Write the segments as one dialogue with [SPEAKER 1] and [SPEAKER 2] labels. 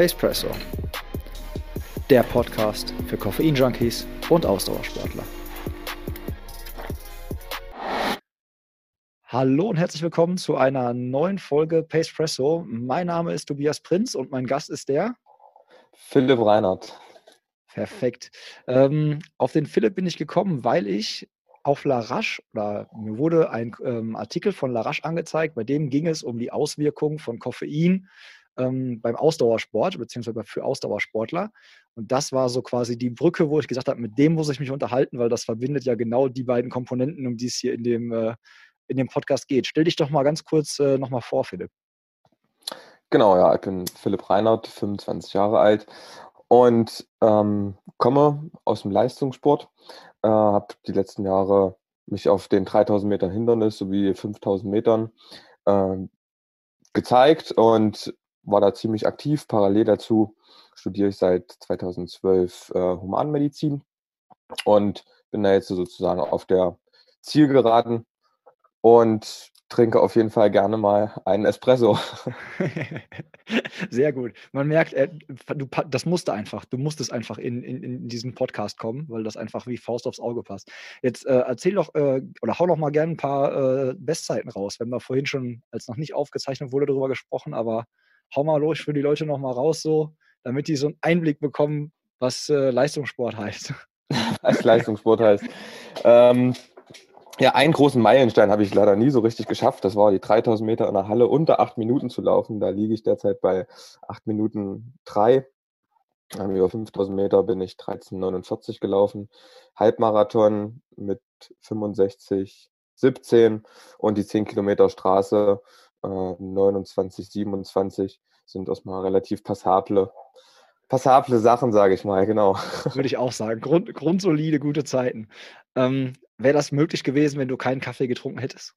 [SPEAKER 1] Pacepresso, der Podcast für Koffein-Junkies und Ausdauersportler. Hallo und herzlich willkommen zu einer neuen Folge Pacepresso. Mein Name ist Tobias Prinz und mein Gast ist der
[SPEAKER 2] Philipp Reinhardt.
[SPEAKER 1] Perfekt. Ähm, auf den Philipp bin ich gekommen, weil ich auf Larache, oder mir wurde ein ähm, Artikel von Larache angezeigt, bei dem ging es um die Auswirkungen von Koffein ähm, beim Ausdauersport, beziehungsweise für Ausdauersportler. Und das war so quasi die Brücke, wo ich gesagt habe, mit dem muss ich mich unterhalten, weil das verbindet ja genau die beiden Komponenten, um die es hier in dem, äh, in dem Podcast geht. Stell dich doch mal ganz kurz äh, nochmal vor, Philipp.
[SPEAKER 2] Genau, ja, ich bin Philipp Reinhardt, 25 Jahre alt und ähm, komme aus dem Leistungssport. Äh, habe die letzten Jahre mich auf den 3000 Metern Hindernis sowie 5000 Metern äh, gezeigt und war da ziemlich aktiv. Parallel dazu studiere ich seit 2012 äh, Humanmedizin und bin da jetzt sozusagen auf der Zielgeraden und trinke auf jeden Fall gerne mal einen Espresso.
[SPEAKER 1] Sehr gut. Man merkt, äh, du, das musste einfach. Du musstest einfach in, in, in, diesen Podcast kommen, weil das einfach wie Faust aufs Auge passt. Jetzt äh, erzähl doch äh, oder hau doch mal gerne ein paar äh, Bestzeiten raus. Wir haben da vorhin schon, als noch nicht aufgezeichnet wurde, darüber gesprochen, aber hau mal los für die Leute noch mal raus, so, damit die so einen Einblick bekommen, was äh, Leistungssport heißt.
[SPEAKER 2] Was Leistungssport heißt. Ähm, ja, einen großen Meilenstein habe ich leider nie so richtig geschafft. Das war die 3000 Meter in der Halle unter acht Minuten zu laufen. Da liege ich derzeit bei acht Minuten drei. Über 5000 Meter bin ich 13,49 gelaufen. Halbmarathon mit 65, 17 und die 10 Kilometer Straße äh, 29, 27 sind erstmal relativ passable, passable Sachen, sage ich mal, genau.
[SPEAKER 1] Würde ich auch sagen. Grund, grundsolide, gute Zeiten. Ähm, Wäre das möglich gewesen, wenn du keinen Kaffee getrunken hättest?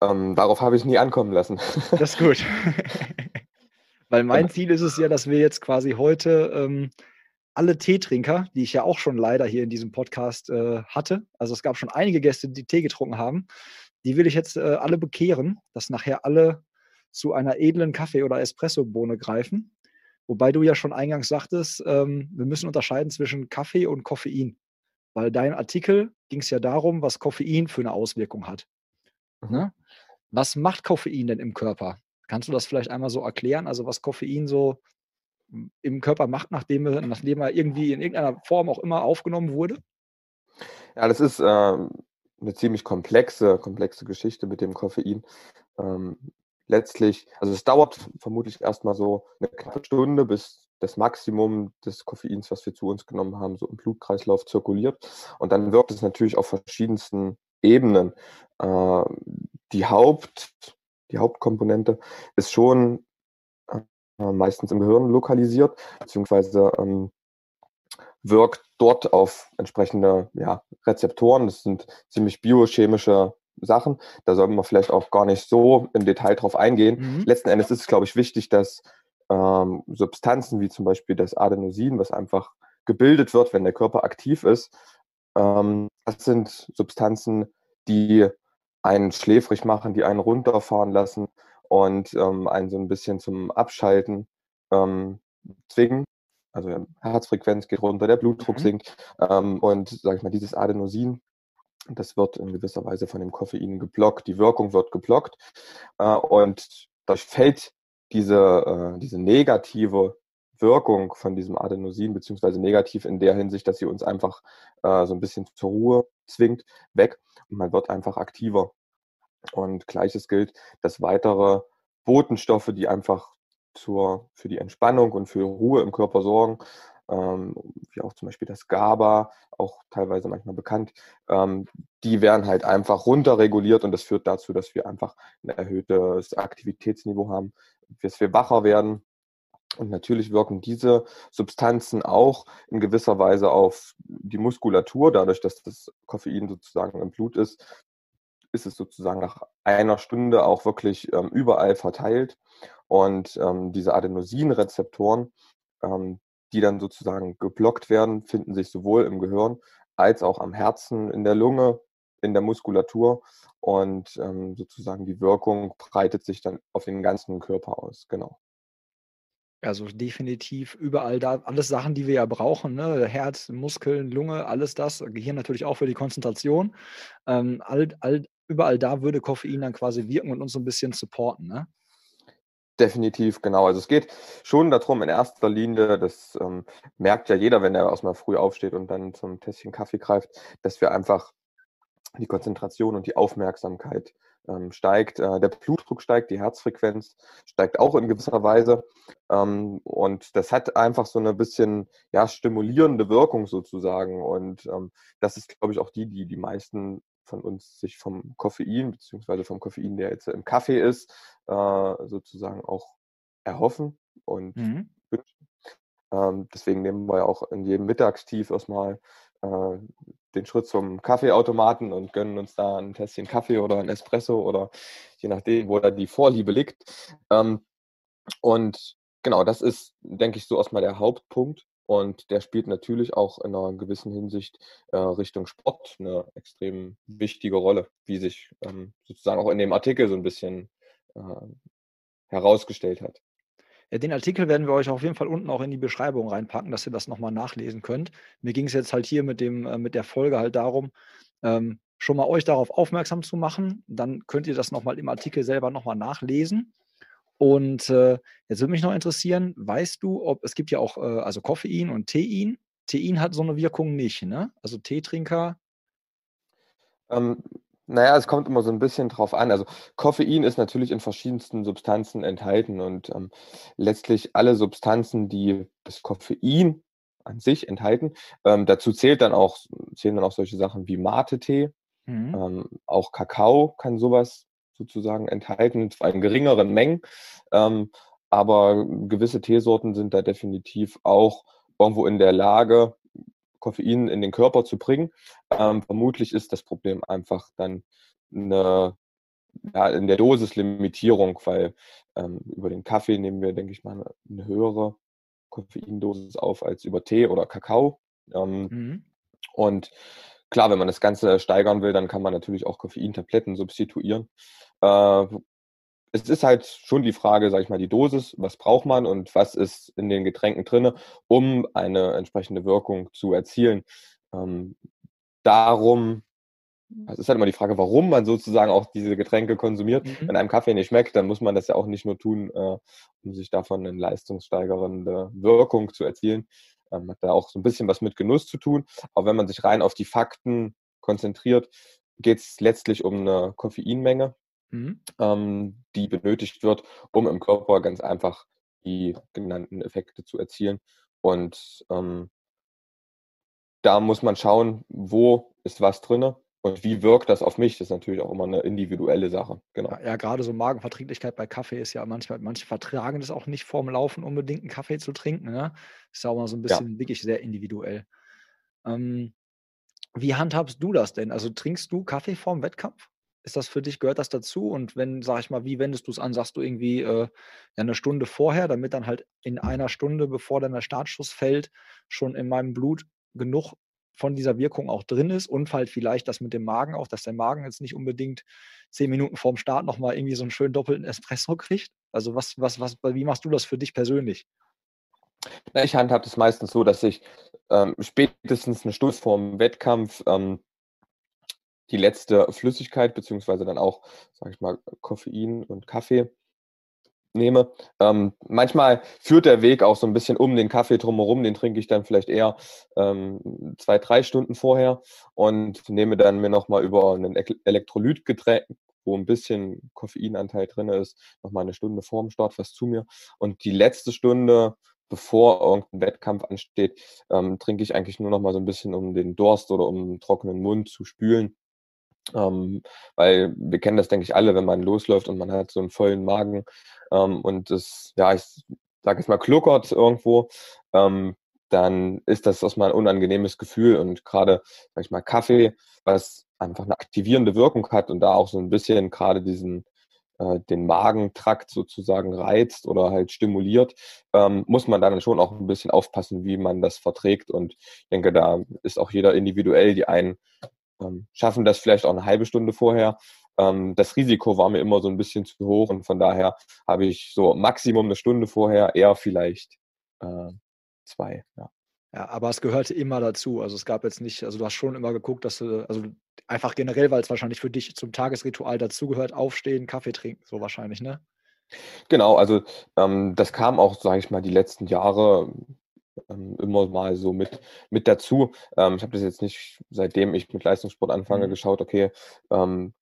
[SPEAKER 2] Ähm, darauf habe ich nie ankommen lassen.
[SPEAKER 1] Das ist gut. Weil mein Ziel ist es ja, dass wir jetzt quasi heute ähm, alle Teetrinker, die ich ja auch schon leider hier in diesem Podcast äh, hatte, also es gab schon einige Gäste, die Tee getrunken haben, die will ich jetzt äh, alle bekehren, dass nachher alle zu einer edlen Kaffee- oder Espresso-Bohne greifen. Wobei du ja schon eingangs sagtest, ähm, wir müssen unterscheiden zwischen Kaffee und Koffein. Weil dein Artikel ging es ja darum, was Koffein für eine Auswirkung hat. Mhm. Was macht Koffein denn im Körper? Kannst du das vielleicht einmal so erklären? Also was Koffein so im Körper macht, nachdem, nachdem er irgendwie in irgendeiner Form auch immer aufgenommen wurde?
[SPEAKER 2] Ja, das ist ähm, eine ziemlich komplexe, komplexe Geschichte mit dem Koffein. Ähm, letztlich, also es dauert vermutlich erstmal so eine knappe Stunde, bis das Maximum des Koffeins, was wir zu uns genommen haben, so im Blutkreislauf zirkuliert. Und dann wirkt es natürlich auf verschiedensten Ebenen. Äh, die, Haupt, die Hauptkomponente ist schon äh, meistens im Gehirn lokalisiert, beziehungsweise ähm, wirkt dort auf entsprechende ja, Rezeptoren. Das sind ziemlich biochemische Sachen. Da sollten wir vielleicht auch gar nicht so im Detail drauf eingehen. Mhm. Letzten Endes ist es, glaube ich, wichtig, dass ähm, Substanzen wie zum Beispiel das Adenosin, was einfach gebildet wird, wenn der Körper aktiv ist. Ähm, das sind Substanzen, die einen schläfrig machen, die einen runterfahren lassen und ähm, einen so ein bisschen zum Abschalten ähm, zwingen. Also Herzfrequenz geht runter, der Blutdruck mhm. sinkt ähm, und sage ich mal, dieses Adenosin, das wird in gewisser Weise von dem Koffein geblockt, die Wirkung wird geblockt äh, und dadurch fällt diese, äh, diese negative Wirkung von diesem Adenosin, beziehungsweise negativ in der Hinsicht, dass sie uns einfach äh, so ein bisschen zur Ruhe zwingt, weg und man wird einfach aktiver. Und gleiches gilt, dass weitere Botenstoffe, die einfach zur, für die Entspannung und für Ruhe im Körper sorgen, ähm, wie auch zum Beispiel das GABA, auch teilweise manchmal bekannt, ähm, die werden halt einfach runterreguliert und das führt dazu, dass wir einfach ein erhöhtes Aktivitätsniveau haben, dass wir wacher werden. Und natürlich wirken diese Substanzen auch in gewisser Weise auf die Muskulatur, dadurch, dass das Koffein sozusagen im Blut ist, ist es sozusagen nach einer Stunde auch wirklich ähm, überall verteilt. Und ähm, diese Adenosinrezeptoren, ähm, die dann sozusagen geblockt werden, finden sich sowohl im Gehirn als auch am Herzen, in der Lunge, in der Muskulatur und ähm, sozusagen die Wirkung breitet sich dann auf den ganzen Körper aus. Genau.
[SPEAKER 1] Also definitiv überall da, alles Sachen, die wir ja brauchen, ne? Herz, Muskeln, Lunge, alles das, Gehirn natürlich auch für die Konzentration. Ähm, all, all, überall da würde Koffein dann quasi wirken und uns so ein bisschen supporten, ne?
[SPEAKER 2] Definitiv, genau. Also es geht schon darum, in erster Linie, das ähm, merkt ja jeder, wenn er erstmal früh aufsteht und dann zum Tässchen Kaffee greift, dass wir einfach die Konzentration und die Aufmerksamkeit ähm, steigt. Äh, der Blutdruck steigt, die Herzfrequenz steigt auch in gewisser Weise. Ähm, und das hat einfach so eine bisschen ja, stimulierende Wirkung sozusagen. Und ähm, das ist, glaube ich, auch die, die die meisten von uns sich vom Koffein, beziehungsweise vom Koffein, der jetzt im Kaffee ist, äh, sozusagen auch erhoffen und mhm. wünschen. Ähm, deswegen nehmen wir ja auch in jedem Mittagstief erstmal äh, den Schritt zum Kaffeeautomaten und gönnen uns da ein Tässchen Kaffee oder ein Espresso oder je nachdem, wo da die Vorliebe liegt. Ähm, und genau, das ist, denke ich, so erstmal der Hauptpunkt. Und der spielt natürlich auch in einer gewissen Hinsicht äh, Richtung Sport eine extrem wichtige Rolle, wie sich ähm, sozusagen auch in dem Artikel so ein bisschen äh, herausgestellt hat.
[SPEAKER 1] Ja, den Artikel werden wir euch auf jeden Fall unten auch in die Beschreibung reinpacken, dass ihr das nochmal nachlesen könnt. Mir ging es jetzt halt hier mit, dem, äh, mit der Folge halt darum, ähm, schon mal euch darauf aufmerksam zu machen. Dann könnt ihr das nochmal im Artikel selber nochmal nachlesen. Und äh, jetzt würde mich noch interessieren, weißt du, ob es gibt ja auch äh, also Koffein und Tein. Tein hat so eine Wirkung nicht, ne? Also Teetrinker.
[SPEAKER 2] Ähm, naja, es kommt immer so ein bisschen drauf an. Also Koffein ist natürlich in verschiedensten Substanzen enthalten und ähm, letztlich alle Substanzen, die das Koffein an sich enthalten, ähm, dazu zählt dann auch, zählen dann auch solche Sachen wie Mate-Tee. Mhm. Ähm, auch Kakao kann sowas sozusagen enthalten, zwar in geringeren Mengen, ähm, aber gewisse Teesorten sind da definitiv auch irgendwo in der Lage, Koffein in den Körper zu bringen. Ähm, vermutlich ist das Problem einfach dann eine, ja, in der Dosislimitierung, weil ähm, über den Kaffee nehmen wir, denke ich mal, eine, höhere Koffeindosis auf als über Tee oder Kakao. Ähm, mhm. Und klar, wenn man das Ganze steigern will, dann kann man natürlich auch Koffeintabletten substituieren. Äh, es ist halt schon die Frage, sage ich mal, die Dosis, was braucht man und was ist in den Getränken drin, um eine entsprechende Wirkung zu erzielen. Ähm, darum, es ist halt immer die Frage, warum man sozusagen auch diese Getränke konsumiert. Mhm. Wenn einem Kaffee nicht schmeckt, dann muss man das ja auch nicht nur tun, äh, um sich davon eine leistungssteigernde Wirkung zu erzielen. Ähm, hat da auch so ein bisschen was mit Genuss zu tun. Aber wenn man sich rein auf die Fakten konzentriert, geht es letztlich um eine Koffeinmenge mhm. ähm, die benötigt wird, um im Körper ganz einfach die genannten Effekte zu erzielen. Und ähm, da muss man schauen, wo ist was drin und wie wirkt das auf mich. Das ist natürlich auch immer eine individuelle Sache.
[SPEAKER 1] Genau. Ja, ja gerade so Magenverträglichkeit bei Kaffee ist ja manchmal, manche vertragen das auch nicht vorm Laufen unbedingt einen Kaffee zu trinken. Ne? Ist ja auch mal so ein bisschen ja. wirklich sehr individuell. Ähm, wie handhabst du das denn? Also trinkst du Kaffee vorm Wettkampf? Ist das für dich, gehört das dazu? Und wenn, sag ich mal, wie wendest du es an? Sagst du irgendwie äh, eine Stunde vorher, damit dann halt in einer Stunde, bevor dann der Startschuss fällt, schon in meinem Blut genug von dieser Wirkung auch drin ist und halt vielleicht das mit dem Magen auch, dass der Magen jetzt nicht unbedingt zehn Minuten vorm Start nochmal irgendwie so einen schönen doppelten Espresso kriegt? Also was, was, was, wie machst du das für dich persönlich?
[SPEAKER 2] Ich handhabe das meistens so, dass ich ähm, spätestens eine Stunde vorm Wettkampf ähm, die letzte Flüssigkeit, beziehungsweise dann auch, sage ich mal, Koffein und Kaffee nehme. Ähm, manchmal führt der Weg auch so ein bisschen um den Kaffee drumherum, den trinke ich dann vielleicht eher ähm, zwei, drei Stunden vorher und nehme dann mir nochmal über ein Elektrolytgetränk, wo ein bisschen Koffeinanteil drin ist, nochmal eine Stunde vor dem Start was zu mir. Und die letzte Stunde, bevor irgendein Wettkampf ansteht, ähm, trinke ich eigentlich nur noch mal so ein bisschen, um den Durst oder um einen trockenen Mund zu spülen. Ähm, weil wir kennen das, denke ich, alle, wenn man losläuft und man hat so einen vollen Magen ähm, und es, ja, ich sage jetzt mal, kluckert irgendwo, ähm, dann ist das erstmal ein unangenehmes Gefühl. Und gerade, sag ich mal, Kaffee, was einfach eine aktivierende Wirkung hat und da auch so ein bisschen gerade diesen äh, den Magentrakt sozusagen reizt oder halt stimuliert, ähm, muss man dann schon auch ein bisschen aufpassen, wie man das verträgt. Und ich denke, da ist auch jeder individuell. Die einen ähm, schaffen das vielleicht auch eine halbe Stunde vorher. ähm, das Risiko war mir immer so ein bisschen zu hoch und von daher habe ich so Maximum eine Stunde vorher, eher vielleicht äh, zwei. Ja.
[SPEAKER 1] Ja, aber es gehörte immer dazu. Also es gab jetzt nicht, also du hast schon immer geguckt, dass du, also einfach generell, weil es wahrscheinlich für dich zum Tagesritual dazugehört, aufstehen, Kaffee trinken, so wahrscheinlich, ne?
[SPEAKER 2] Genau, also ähm, das kam auch, sage ich mal, die letzten Jahre ähm, immer mal so mit, mit dazu. Ähm, ich habe das jetzt nicht, seitdem ich mit Leistungssport anfange, mhm. geschaut, okay, ähm,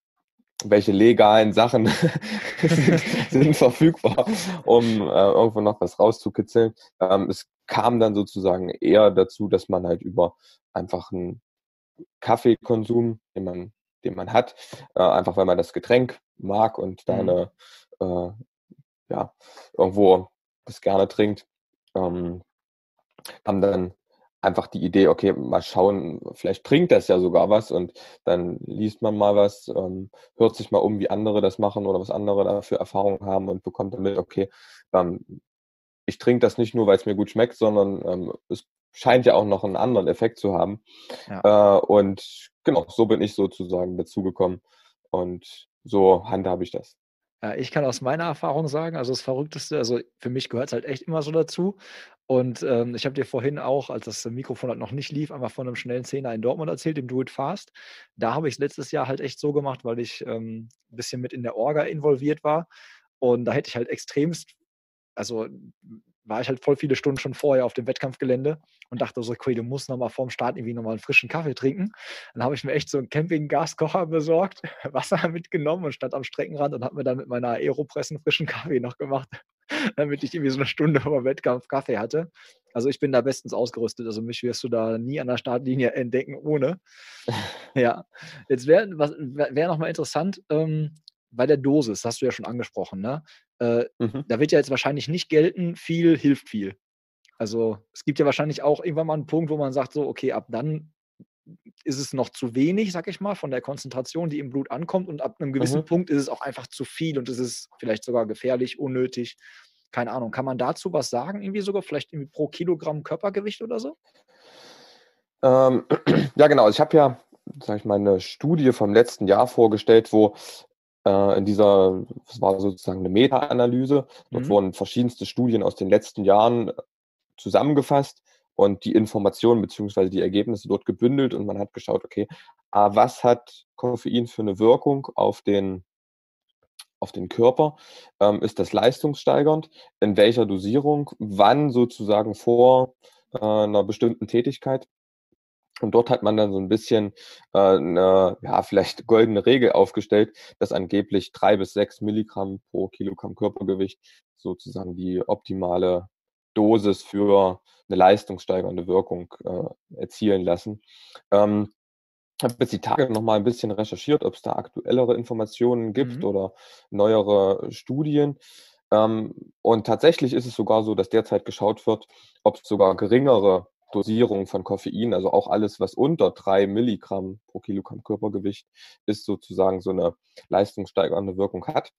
[SPEAKER 2] welche legalen Sachen sind, sind, verfügbar, um äh, irgendwo noch was rauszukitzeln. Ähm, es kam dann sozusagen eher dazu, dass man halt über einfach einen Kaffeekonsum, den man, den man hat, äh, einfach weil man das Getränk mag und da mhm. eine, äh, ja, irgendwo das gerne trinkt, ähm, haben dann einfach die Idee, okay, mal schauen, vielleicht bringt das ja sogar was und dann liest man mal was, ähm, hört sich mal um, wie andere das machen oder was andere da für Erfahrungen haben und bekommt damit, okay, ähm, ich trinke das nicht nur, weil es mir gut schmeckt, sondern ähm, es scheint ja auch noch einen anderen Effekt zu haben. Ja. Äh, und genau, so bin ich sozusagen dazugekommen und so handhabe ich das.
[SPEAKER 1] Ja, ich kann aus meiner Erfahrung sagen, also das Verrückteste, also für mich gehört es halt echt immer so dazu. Und ähm, ich habe dir vorhin auch, als das Mikrofon halt noch nicht lief, einmal von einem schnellen Zehner in Dortmund erzählt, dem Do It Fast. Da habe ich es letztes Jahr halt echt so gemacht, weil ich ähm, ein bisschen mit in der Orga involviert war. Und da hätte ich halt extremst, also war ich halt voll viele Stunden schon vorher auf dem Wettkampfgelände und dachte so, okay, du musst nochmal vorm Start irgendwie nochmal einen frischen Kaffee trinken. Dann habe ich mir echt so einen Camping-Gaskocher besorgt, Wasser mitgenommen und stand am Streckenrand und habe mir dann mit meiner Aeropress einen frischen Kaffee noch gemacht, damit ich irgendwie so eine Stunde vor Wettkampf Kaffee hatte. Also ich bin da bestens ausgerüstet. Also mich wirst du da nie an der Startlinie entdecken ohne. Ja, jetzt wäre wär nochmal interessant, ähm, bei der Dosis, hast du ja schon angesprochen, ne? Äh, mhm. Da wird ja jetzt wahrscheinlich nicht gelten, viel hilft viel. Also es gibt ja wahrscheinlich auch irgendwann mal einen Punkt, wo man sagt, so, okay, ab dann ist es noch zu wenig, sag ich mal, von der Konzentration, die im Blut ankommt. Und ab einem gewissen mhm. Punkt ist es auch einfach zu viel und es ist vielleicht sogar gefährlich, unnötig. Keine Ahnung. Kann man dazu was sagen? Irgendwie sogar vielleicht irgendwie pro Kilogramm Körpergewicht oder so?
[SPEAKER 2] Ähm, ja, genau. Ich habe ja, sag ich mal, eine Studie vom letzten Jahr vorgestellt, wo in dieser, das war sozusagen eine Meta-Analyse. Dort mhm. wurden verschiedenste Studien aus den letzten Jahren äh, zusammengefasst und die Informationen bzw. die Ergebnisse dort gebündelt und man hat geschaut, okay, was hat Koffein für eine Wirkung auf den, auf den Körper? Ähm, ist das leistungssteigernd? In welcher Dosierung? Wann sozusagen vor äh, einer bestimmten Tätigkeit? Und dort hat man dann so ein bisschen äh, eine, ja, vielleicht goldene Regel aufgestellt, dass angeblich drei bis sechs Milligramm pro Kilogramm Körpergewicht sozusagen die optimale Dosis für eine leistungssteigernde Wirkung äh, erzielen lassen. Ähm, habe jetzt die Tage noch mal ein bisschen recherchiert, ob es da aktuellere Informationen gibt mhm. oder neuere Studien. Ähm, und tatsächlich ist es sogar so, dass derzeit geschaut wird, ob es sogar geringere Dosierung von Koffein, also auch alles, was unter drei Milligramm pro Kilogramm Körpergewicht ist, sozusagen so eine leistungssteigernde Wirkung hat.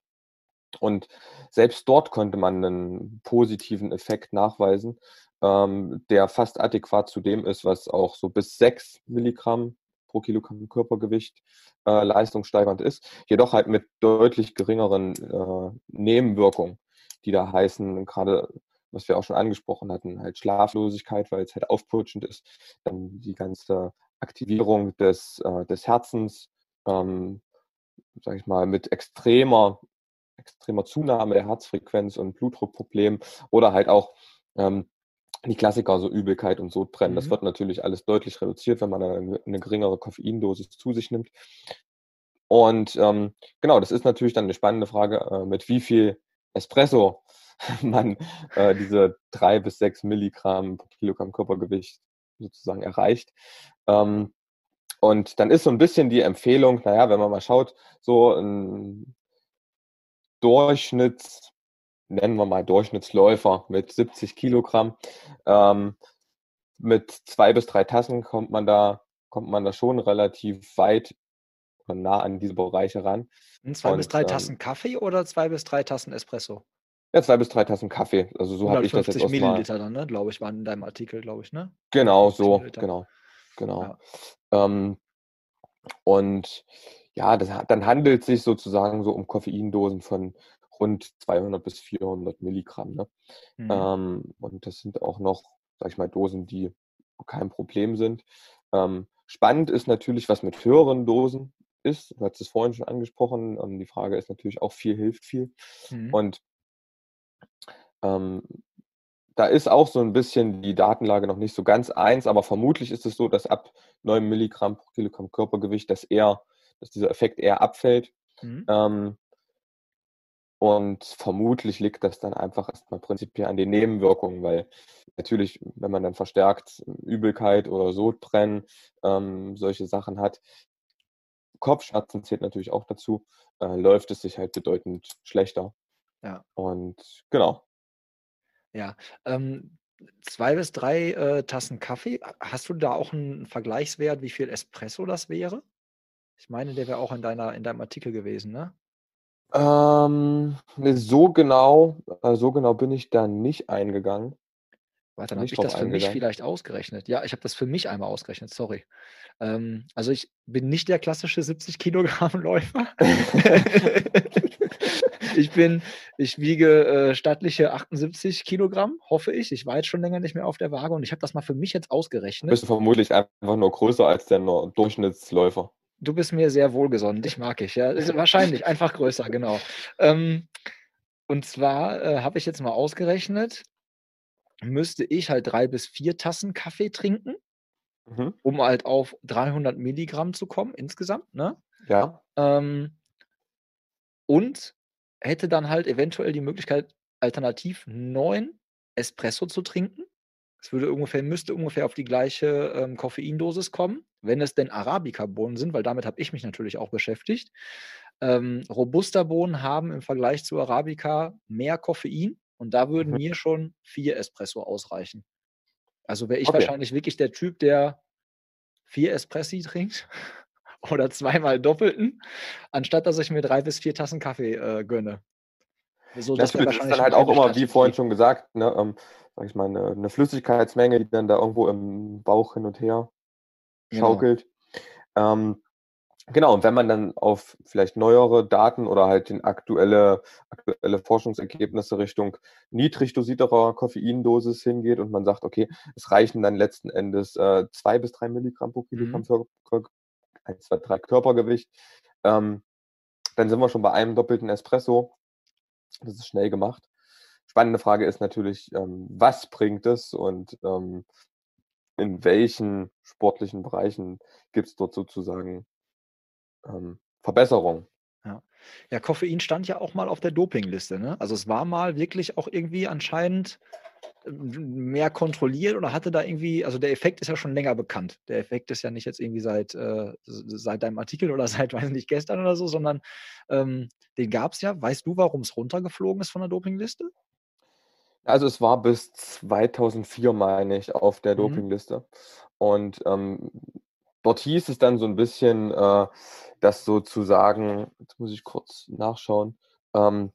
[SPEAKER 2] Und selbst dort konnte man einen positiven Effekt nachweisen, ähm, der fast adäquat zu dem ist, was auch so bis sechs Milligramm pro Kilogramm Körpergewicht äh, leistungssteigernd ist, jedoch halt mit deutlich geringeren äh, Nebenwirkungen, die da heißen, gerade was wir auch schon angesprochen hatten, halt Schlaflosigkeit, weil es halt aufputschend ist, dann die ganze Aktivierung des, äh, des Herzens, ähm, sage ich mal, mit extremer, extremer Zunahme der Herzfrequenz und Blutdruckproblemen oder halt auch ähm, die Klassiker, so Übelkeit und Sodbrennen. Mhm. Das wird natürlich alles deutlich reduziert, wenn man eine, eine geringere Koffeindosis zu sich nimmt. Und ähm, genau, das ist natürlich dann eine spannende Frage, äh, mit wie viel Espresso man äh, diese drei bis sechs Milligramm pro Kilogramm Körpergewicht sozusagen erreicht. Ähm, und dann ist so ein bisschen die Empfehlung, naja, wenn man mal schaut, so ein Durchschnitts, nennen wir mal Durchschnittsläufer mit 70 Kilogramm, ähm, mit zwei bis drei Tassen kommt man da, kommt man da schon relativ weit nah an diese Bereiche ran.
[SPEAKER 1] Zwei und, bis drei ähm, Tassen Kaffee oder zwei bis drei Tassen Espresso?
[SPEAKER 2] Ja, zwei bis drei Tassen Kaffee. Also so habe ich das jetzt aus
[SPEAKER 1] Milliliter dann, ne? glaube ich, waren in deinem Artikel, glaube ich, ne?
[SPEAKER 2] Genau, so, Milliliter. genau, genau. Ja. Ähm, und ja, das, dann handelt es sich sozusagen so um Koffeindosen von rund 200 bis 400 Milligramm. Ne? Mhm. Ähm, und das sind auch noch, sag ich mal, Dosen, die kein Problem sind. Ähm, spannend ist natürlich, was mit höheren Dosen ist. Du hast es vorhin schon angesprochen. Ähm, die Frage ist natürlich auch, viel hilft viel. Mhm. Und ähm, da ist auch so ein bisschen die Datenlage noch nicht so ganz eins, aber vermutlich ist es so, dass ab 9 Milligramm pro Kilogramm Körpergewicht, dass eher, dass dieser Effekt eher abfällt. Mhm. Ähm, und vermutlich liegt das dann einfach erstmal prinzipiell an den Nebenwirkungen, weil natürlich, wenn man dann verstärkt Übelkeit oder Sodbrennen, ähm, solche Sachen hat, Kopfschmerzen zählt natürlich auch dazu, äh, läuft es sich halt bedeutend schlechter.
[SPEAKER 1] Ja.
[SPEAKER 2] Und genau.
[SPEAKER 1] Ja. Ähm, zwei bis drei äh, Tassen Kaffee. Hast du da auch einen Vergleichswert, wie viel Espresso das wäre? Ich meine, der wäre auch in deiner, in deinem Artikel gewesen, ne?
[SPEAKER 2] Ähm, ne, so genau, äh, so genau bin ich da nicht eingegangen.
[SPEAKER 1] Warte, dann habe ich das für mich vielleicht ausgerechnet. Ja, ich habe das für mich einmal ausgerechnet, sorry. Ähm, also ich bin nicht der klassische 70 Kilogramm Läufer. ich bin, ich wiege äh, stattliche 78 Kilogramm, hoffe ich. Ich war jetzt schon länger nicht mehr auf der Waage und ich habe das mal für mich jetzt ausgerechnet.
[SPEAKER 2] Bist du vermutlich einfach nur größer als der Durchschnittsläufer.
[SPEAKER 1] Du bist mir sehr wohlgesonnen, dich mag ich, ja. Ist wahrscheinlich, einfach größer, genau. Ähm, und zwar äh, habe ich jetzt mal ausgerechnet, müsste ich halt drei bis vier Tassen Kaffee trinken, mhm. um halt auf 300 Milligramm zu kommen insgesamt, ne?
[SPEAKER 2] Ja.
[SPEAKER 1] Ähm, und hätte dann halt eventuell die Möglichkeit, alternativ neun Espresso zu trinken. Es würde ungefähr, müsste ungefähr auf die gleiche ähm, Koffeindosis kommen, wenn es denn Arabica-Bohnen sind, weil damit habe ich mich natürlich auch beschäftigt. Ähm, Robusta-Bohnen haben im Vergleich zu Arabica mehr Koffein und da würden mhm. mir schon vier Espresso ausreichen. Also wäre ich okay. wahrscheinlich wirklich der Typ, der vier Espressi trinkt oder zweimal doppelten, anstatt dass ich mir drei bis vier Tassen Kaffee äh, gönne.
[SPEAKER 2] So, das, das ist dann halt auch immer, wie vorhin schon gesagt, ne, ähm, sag ich mal, eine, eine, Flüssigkeitsmenge, die dann da irgendwo im Bauch hin und her genau. schaukelt. Genau. Ähm, Genau, und wenn man dann auf vielleicht neuere Daten oder halt in aktuelle, aktuelle Forschungsergebnisse Richtung niedrig dosierterer Koffeindosis hingeht und man sagt, okay, es reichen dann letzten Endes äh, zwei bis drei Milligramm pro Kilogramm mhm. für, für 1, 2, 3 Körpergewicht, ähm, dann sind wir schon bei einem doppelten Espresso. Das ist schnell gemacht. Spannende Frage ist natürlich, ähm, was bringt es und ähm, in welchen sportlichen Bereichen gibt es dort sozusagen ähm, Verbesserung.
[SPEAKER 1] Ja. ja, Koffein stand ja auch mal auf der Dopingliste. Ne? Also es war mal wirklich auch irgendwie anscheinend mehr kontrolliert oder hatte da irgendwie, also der Effekt ist ja schon länger bekannt. Der Effekt ist ja nicht jetzt irgendwie seit, äh, seit deinem Artikel oder seit, weiß nicht, gestern oder so, sondern ähm, den gab es ja. Weißt du, warum es runtergeflogen ist von der Dopingliste?
[SPEAKER 2] Also es war bis 2004, meine ich, auf der mhm. Dopingliste. Und ähm, dort hieß es dann so ein bisschen, äh, dass sozusagen, jetzt muss ich kurz nachschauen, ähm,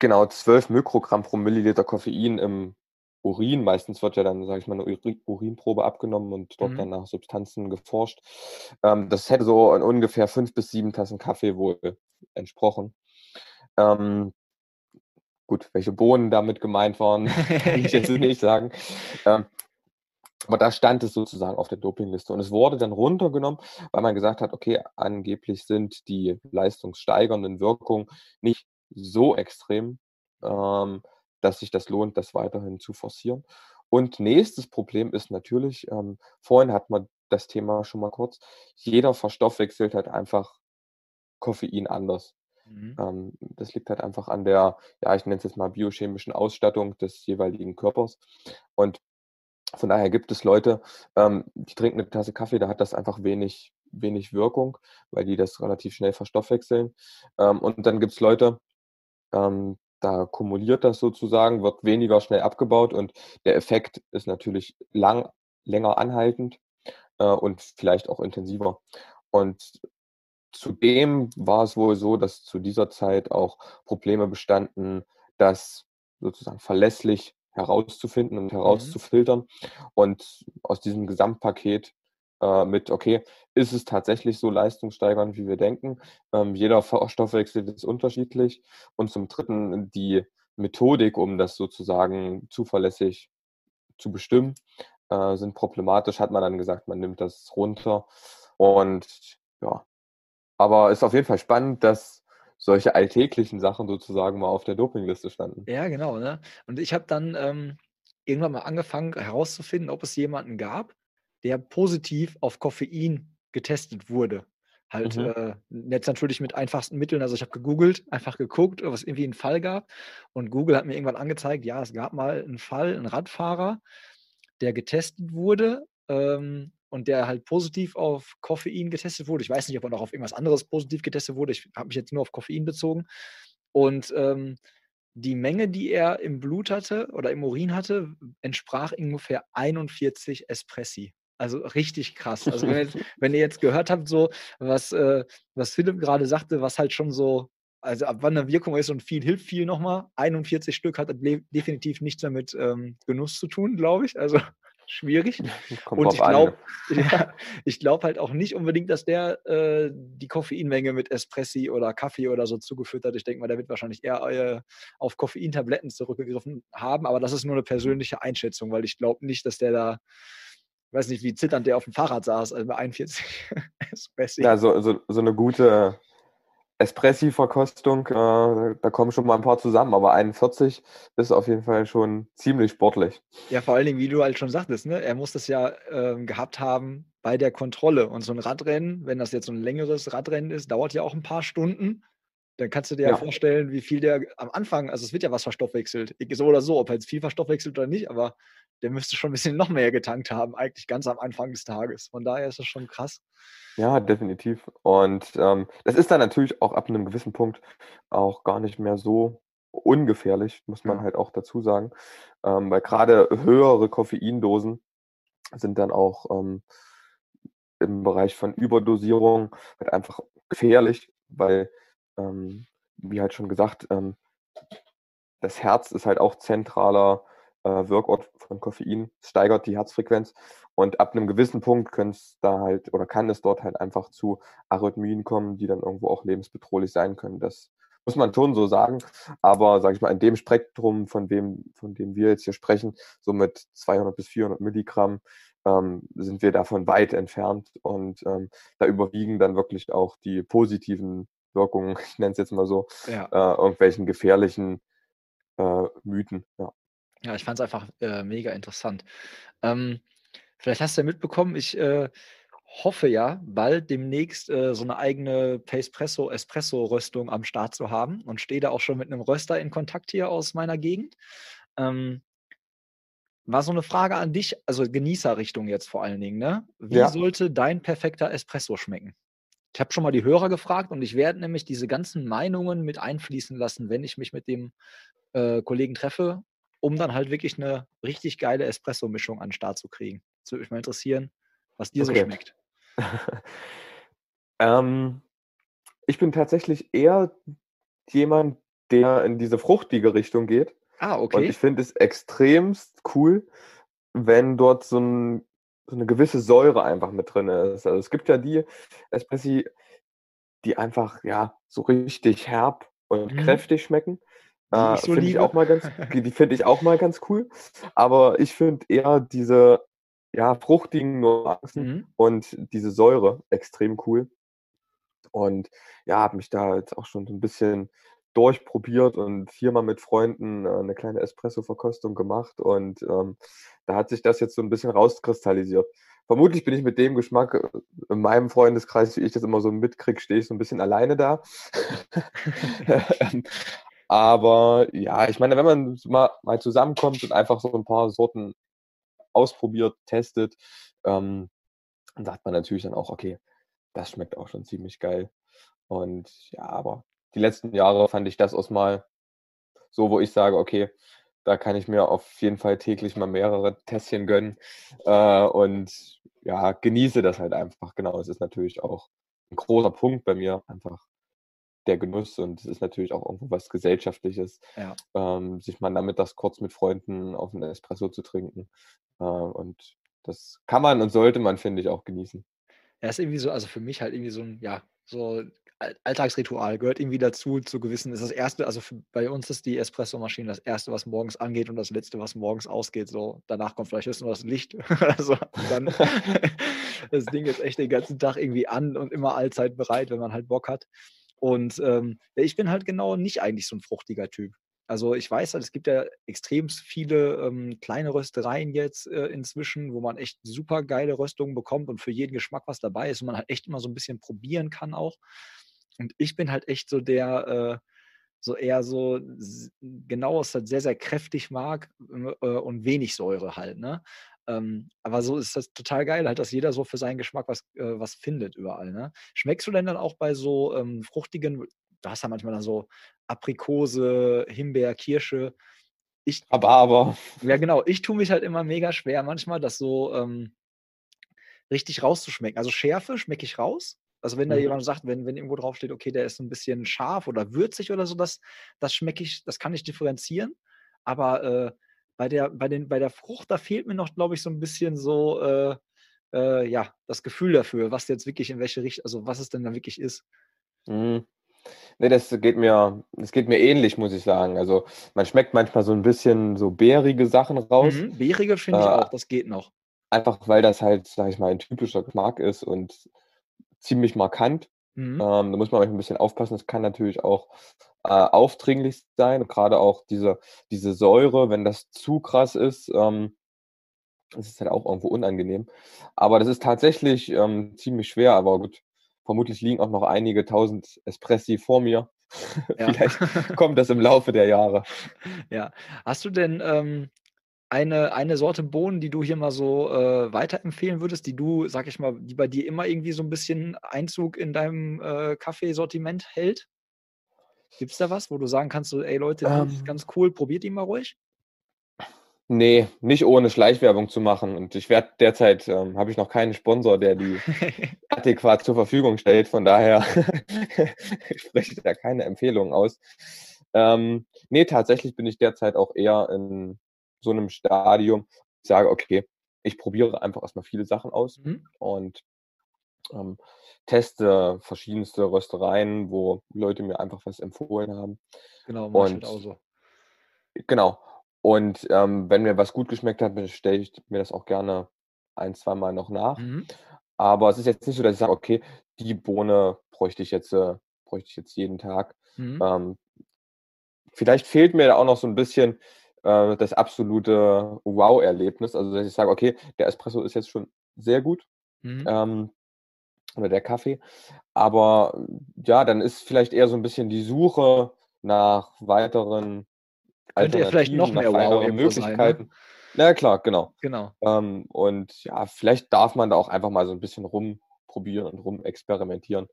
[SPEAKER 2] genau 12 Mikrogramm pro Milliliter Koffein im Urin. Meistens wird ja dann, sage ich mal, eine Urinprobe abgenommen und dort mhm. dann nach Substanzen geforscht. Ähm, das hätte so in ungefähr fünf bis sieben Tassen Kaffee wohl entsprochen. Ähm, gut, welche Bohnen damit gemeint waren, kann ich jetzt nicht sagen. Ähm, aber da stand es sozusagen auf der Dopingliste. Und es wurde dann runtergenommen, weil man gesagt hat, okay, angeblich sind die leistungssteigernden Wirkungen nicht so extrem, ähm, dass sich das lohnt, das weiterhin zu forcieren. Und nächstes Problem ist natürlich, ähm, vorhin hat man das Thema schon mal kurz, jeder verstoffwechselt halt einfach Koffein anders. Mhm. Ähm, das liegt halt einfach an der, ja, ich nenne es jetzt mal biochemischen Ausstattung des jeweiligen Körpers. Und von daher gibt es Leute, ähm, die trinken eine Tasse Kaffee, da hat das einfach wenig, wenig Wirkung, weil die das relativ schnell verstoffwechseln. Ähm, und dann gibt es Leute, ähm, da kumuliert das sozusagen, wird weniger schnell abgebaut und der Effekt ist natürlich lang, länger anhaltend äh, und vielleicht auch intensiver. Und zudem war es wohl so, dass zu dieser Zeit auch Probleme bestanden, das sozusagen verlässlich herauszufinden und mhm. herauszufiltern. Mhm. Und aus diesem Gesamtpaket äh, mit, okay, ist es tatsächlich so leistungssteigernd, wie wir denken? Ähm, jeder Stoffwechsel ist unterschiedlich. Und zum Dritten die Methodik, um das sozusagen zuverlässig zu bestimmen, äh, sind problematisch, hat man dann gesagt, man nimmt das runter. Und ja, aber ist auf jeden Fall spannend, dass solche alltäglichen Sachen sozusagen mal auf der Dopingliste standen.
[SPEAKER 1] Ja, genau. Ne? Und ich habe dann ähm, irgendwann mal angefangen herauszufinden, ob es jemanden gab, der positiv auf Koffein getestet wurde. Halt
[SPEAKER 2] Mhm.
[SPEAKER 1] äh, jetzt natürlich mit einfachsten Mitteln. Also ich habe gegoogelt, einfach geguckt, ob es irgendwie einen Fall gab. Und Google hat mir irgendwann angezeigt, ja, es gab mal einen Fall, einen Radfahrer, der getestet wurde ähm, und der halt positiv auf Koffein getestet wurde. Ich weiß nicht, ob er noch auf irgendwas anderes positiv getestet wurde. Ich habe mich jetzt nur auf Koffein bezogen. Und ähm, die Menge, die er im Blut hatte oder im Urin hatte, entsprach ungefähr 41 Espressi. Also richtig krass. Also wenn, ihr- wenn ihr jetzt gehört habt, so was, äh, was Philipp gerade sagte, was halt schon so, also ab wann eine Wirkung ist und viel hilft viel nochmal. 41 Stück hat de- definitiv nichts mehr mit ähm, Genuss zu tun, glaube ich. Also schwierig.
[SPEAKER 2] Kommt
[SPEAKER 1] Und ich glaube, ja, ich glaube halt auch nicht unbedingt, dass der äh, die Koffeinmenge mit Espressi oder Kaffee oder so zugeführt hat. Ich denke mal, der wird wahrscheinlich eher äh, auf Koffeintabletten zurückgegriffen haben, aber das ist nur eine persönliche Einschätzung, weil ich glaube nicht, dass der da, ich weiß nicht, wie zitternd der auf dem Fahrrad saß, also bei 41 Espressi.
[SPEAKER 2] Ja, so, so, so eine gute Espressi-Verkostung, äh, da kommen schon mal ein paar zusammen, aber 41 ist auf jeden Fall schon ziemlich sportlich.
[SPEAKER 1] Ja, vor allen Dingen, wie du halt schon sagtest, ne? er muss das ja ähm, gehabt haben bei der Kontrolle. Und so ein Radrennen, wenn das jetzt so ein längeres Radrennen ist, dauert ja auch ein paar Stunden. Dann kannst du dir ja,
[SPEAKER 2] Ja.
[SPEAKER 1] vorstellen, wie viel der am Anfang, also es wird ja was verstoffwechselt, so oder so, ob er jetzt viel verstoffwechselt oder nicht, aber der müsste schon ein bisschen noch mehr getankt haben, eigentlich ganz am Anfang des Tages. Von daher ist das schon krass.
[SPEAKER 2] Ja, definitiv. Und ähm, das ist dann natürlich auch ab einem gewissen Punkt auch gar nicht mehr so ungefährlich, muss man halt auch dazu sagen. Ähm, weil gerade höhere Koffeindosen sind dann auch ähm, im Bereich von Überdosierung halt einfach gefährlich, weil, ähm, wie halt schon gesagt, ähm, das Herz ist halt auch zentraler äh, Wirkort von Koffein, steigert die Herzfrequenz und ab einem gewissen Punkt können es da halt oder kann es dort halt einfach zu Arrhythmien kommen, die dann irgendwo auch lebensbedrohlich sein können. Das muss man schon so sagen. Aber sage ich mal, in dem Spektrum, von dem, von dem wir jetzt hier sprechen, so mit 200 bis 400 Milligramm, ähm, sind wir davon weit entfernt und ähm, da überwiegen dann wirklich auch die positiven Wirkungen, ich nenne es jetzt mal so,
[SPEAKER 1] Ja,
[SPEAKER 2] äh, irgendwelchen gefährlichen äh, Mythen. Ja.
[SPEAKER 1] ja ich fand es einfach äh, mega interessant. Ähm, vielleicht hast du ja mitbekommen, ich äh, hoffe ja, bald demnächst äh, so eine eigene Pacepresso Espresso-Röstung am Start zu haben und stehe da auch schon mit einem Röster in Kontakt hier aus meiner Gegend. Ähm, war so eine Frage an dich, also Genießerrichtung jetzt vor allen Dingen, ne? Wie
[SPEAKER 2] Ja.
[SPEAKER 1] sollte dein perfekter Espresso schmecken? Ich habe schon mal die Hörer gefragt und ich werde nämlich diese ganzen Meinungen mit einfließen lassen, wenn ich mich mit dem äh, Kollegen treffe, um dann halt wirklich eine richtig geile Espresso-Mischung an den Start zu kriegen. Das würde mich mal interessieren, was dir so
[SPEAKER 2] Okay.
[SPEAKER 1] schmeckt.
[SPEAKER 2] ähm, ich bin tatsächlich eher jemand, der in diese fruchtige Richtung geht.
[SPEAKER 1] Ah,
[SPEAKER 2] Und
[SPEAKER 1] okay.
[SPEAKER 2] ich finde es extremst cool, wenn dort so, ein, so eine gewisse Säure einfach mit drin ist. Also es gibt ja die Espressi, die einfach ja so richtig herb und
[SPEAKER 1] Mhm.
[SPEAKER 2] kräftig schmecken.
[SPEAKER 1] Die
[SPEAKER 2] Äh,
[SPEAKER 1] so
[SPEAKER 2] finde ich auch mal ganz, die finde ich auch mal ganz cool. Aber ich finde eher diese ja, fruchtigen Nuancen
[SPEAKER 1] Mhm.
[SPEAKER 2] und diese Säure extrem cool. Und ja, habe mich da jetzt auch schon so ein bisschen durchprobiert und hier mal mit Freunden äh, 'ne kleine Espresso-Verkostung gemacht und, ähm, da hat sich das jetzt so ein bisschen rauskristallisiert. Vermutlich bin ich mit dem Geschmack, äh, in meinem Freundeskreis, wie ich das immer so mitkriege, stehe ich so ein bisschen alleine da. Aber ja, ich meine, wenn man mal mal zusammenkommt und einfach so ein paar Sorten ausprobiert, testet, ähm, dann sagt man natürlich dann auch: „Okay, das schmeckt auch schon ziemlich geil.“ Und ja, aber die letzten Jahre fand ich das aus mal so, wo ich sage: „Okay, da kann ich mir auf jeden Fall täglich mal mehrere Tässchen gönnen“, äh, und ja, genieße das halt einfach. Genau, es ist natürlich auch 'n großer Punkt bei mir, einfach der Genuss und es ist natürlich auch irgendwo was Gesellschaftliches,
[SPEAKER 1] Ja.
[SPEAKER 2] ähm, sich mal nachmittags kurz mit Freunden auf 'n Espresso zu trinken. Äh, und das kann man und sollte man, finde ich, auch genießen.
[SPEAKER 1] Ja, ist irgendwie so, also für mich halt irgendwie so ein, ja, so Alltagsritual gehört irgendwie dazu, zu gewissen, ist das erste, also für, bei uns ist die Espresso-Maschine das erste, was morgens angeht und das letzte, was morgens ausgeht. So, danach kommt vielleicht höchstens noch das Licht. also dann das Ding ist echt den ganzen Tag irgendwie an und immer allzeit bereit, wenn man halt Bock hat. Und ähm, ich bin halt genau nicht eigentlich so ein fruchtiger Typ. Also ich weiß halt, es gibt ja extrem viele ähm, kleine Röstereien jetzt äh, inzwischen, wo man echt super geile Röstungen bekommt und für jeden Geschmack was dabei ist und man halt echt immer so ein bisschen probieren kann auch. Und ich bin halt echt so der, äh, so eher so genau, was halt sehr, sehr kräftig mag äh, und wenig Säure halt, ne? Ähm, aber so ist das total geil, halt, dass jeder so für seinen Geschmack was, äh, was findet überall, ne? Schmeckst du denn dann auch bei so ähm, fruchtigen, du hast ja manchmal dann so Aprikose, Himbeer, Kirsche.
[SPEAKER 2] Ich, aber, aber.
[SPEAKER 1] Ja, genau. Ich tue mich halt immer mega schwer manchmal, das so ähm, richtig rauszuschmecken. Also Schärfe schmecke ich raus, also wenn da mhm. jemand sagt, wenn, wenn irgendwo draufsteht, okay, der ist ein bisschen scharf oder würzig oder so, das, das schmecke ich, das kann ich differenzieren. Aber äh, bei, der, bei, den, bei der Frucht, da fehlt mir noch, glaube ich, so ein bisschen so, äh, äh, ja, das Gefühl dafür, was jetzt wirklich in welche Richtung, also was es denn da wirklich ist.
[SPEAKER 2] Mhm. Nee, das geht mir, das geht mir ähnlich, muss ich sagen. Also man schmeckt manchmal so ein bisschen so beerige Sachen raus.
[SPEAKER 1] Mhm, beerige finde ich äh, auch, das geht noch.
[SPEAKER 2] Einfach weil das halt, sag ich mal, ein typischer Geschmack ist und ziemlich markant. Mhm. Ähm, da muss man ein bisschen aufpassen. Das kann natürlich auch äh, aufdringlich sein. Gerade auch diese, diese Säure, wenn das zu krass ist, ähm, das ist halt auch irgendwo unangenehm. Aber das ist tatsächlich ähm, ziemlich schwer. Aber gut, vermutlich liegen auch noch einige tausend Espressi vor mir. Ja. Vielleicht kommt das im Laufe der Jahre.
[SPEAKER 1] Ja. Hast du denn ähm, eine, eine Sorte Bohnen, die du hier mal so äh, weiterempfehlen würdest, die du, sag ich mal, die bei dir immer irgendwie so ein bisschen Einzug in deinem äh, Kaffeesortiment hält? Gibt es da was, wo du sagen kannst, so, ey Leute, die ist ähm. ganz cool, probiert die mal ruhig?
[SPEAKER 2] Nee, nicht ohne Schleichwerbung zu machen. Und ich werde derzeit, ähm, habe ich noch keinen Sponsor, der die adäquat zur Verfügung stellt. Von daher spreche ich da keine Empfehlungen aus. Ähm, nee, tatsächlich bin ich derzeit auch eher in so einem Stadium, ich sage, okay, ich probiere einfach erstmal viele Sachen aus mhm. und ähm, teste verschiedenste Röstereien, wo Leute mir einfach was empfohlen haben.
[SPEAKER 1] Genau, und, auch so.
[SPEAKER 2] Genau. Und ähm, wenn mir was gut geschmeckt hat, stelle ich mir das auch gerne ein, zwei Mal noch nach. Mhm. Aber es ist jetzt nicht so, dass ich sage, okay, die Bohne bräuchte ich jetzt, äh, bräuchte ich jetzt jeden Tag. Mhm. Ähm, vielleicht fehlt mir da auch noch so ein bisschen äh, das absolute Wow-Erlebnis. Also, dass ich sage, okay, der Espresso ist jetzt schon sehr gut. Mhm. Ähm, oder der Kaffee. Aber ja, dann ist vielleicht eher so ein bisschen die Suche nach weiteren
[SPEAKER 1] Könnte ja vielleicht noch mehr wow
[SPEAKER 2] Möglichkeiten. Sein, ne? Na klar, genau.
[SPEAKER 1] Genau.
[SPEAKER 2] Ähm, und ja, vielleicht darf man da auch einfach mal so ein bisschen rumprobieren und rumexperimentieren.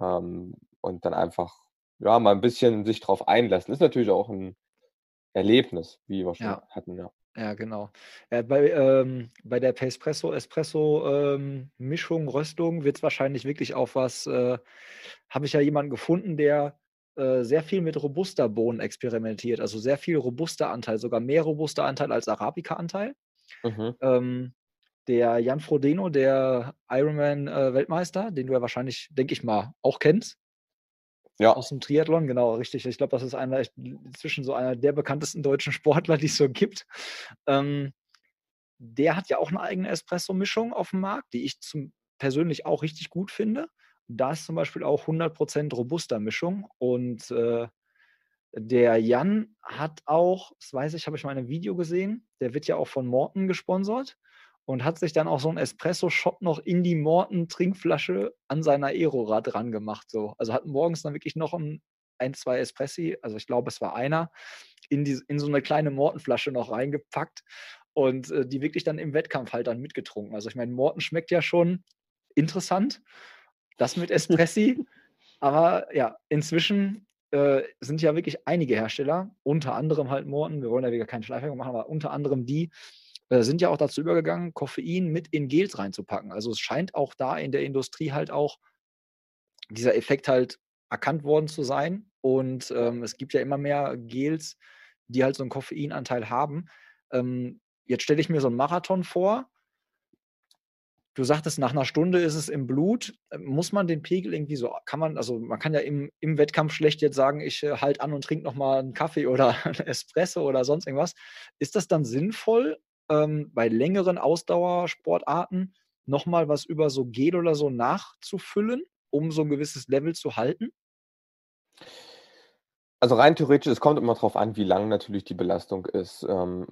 [SPEAKER 2] Ähm, und dann einfach, ja, mal ein bisschen sich drauf einlassen. Ist natürlich auch ein Erlebnis, wie wir schon Ja. hatten, ja.
[SPEAKER 1] Ja, genau. Äh, bei, ähm, bei der Pespresso, Espresso ähm, Mischung, Röstung wird es wahrscheinlich wirklich auf was, äh, habe ich ja jemanden gefunden, der äh, sehr viel mit Robusta-Bohnen experimentiert. Also sehr viel Robusta-Anteil, sogar mehr Robusta-Anteil als Arabica-Anteil. Mhm. Ähm, der Jan Frodeno, der Ironman-Weltmeister, äh, den du ja wahrscheinlich, denke ich mal, auch kennst. Ja. Aus dem Triathlon, genau, richtig. Ich glaube, das ist einer, inzwischen so einer der bekanntesten deutschen Sportler, die es so gibt. Ähm, der hat ja auch eine eigene Espresso-Mischung auf dem Markt, die ich zum, persönlich auch richtig gut finde. Da ist zum Beispiel auch 100% Robusta-Mischung. Und äh, der Jan hat auch, das weiß ich, habe ich mal in einem Video gesehen, der wird ja auch von Morten gesponsert und hat sich dann auch so ein Espresso-Shot noch in die Morten-Trinkflasche an seiner Aerorad dran gemacht. So. Also hat morgens dann wirklich noch ein, ein zwei Espressi, also ich glaube, es war einer, in, die, in so eine kleine Mortenflasche noch reingepackt und äh, die wirklich dann im Wettkampf halt dann mitgetrunken. Also ich meine, Morten schmeckt ja schon interessant, das mit Espressi, aber ja, inzwischen äh, sind ja wirklich einige Hersteller, unter anderem halt Morten, wir wollen ja wieder keine Schleifung machen, aber unter anderem die, äh, sind ja auch dazu übergegangen, Koffein mit in Gels reinzupacken. Also es scheint auch da in der Industrie halt auch dieser Effekt halt erkannt worden zu sein. Und ähm, es gibt ja immer mehr Gels, die halt so einen Koffeinanteil haben. Ähm, jetzt stelle ich mir so einen Marathon vor Du sagtest, nach einer Stunde ist es im Blut. Muss man den Pegel irgendwie so, kann man, also man kann ja im, im Wettkampf schlecht jetzt sagen, ich äh, halt an und trinke nochmal einen Kaffee oder einen Espresso oder sonst irgendwas. Ist das dann sinnvoll, ähm, bei längeren Ausdauersportarten nochmal was über so Gel oder so nachzufüllen, um so ein gewisses Level zu halten?
[SPEAKER 2] Also rein theoretisch, es kommt immer darauf an, wie lang natürlich die Belastung ist. Ähm,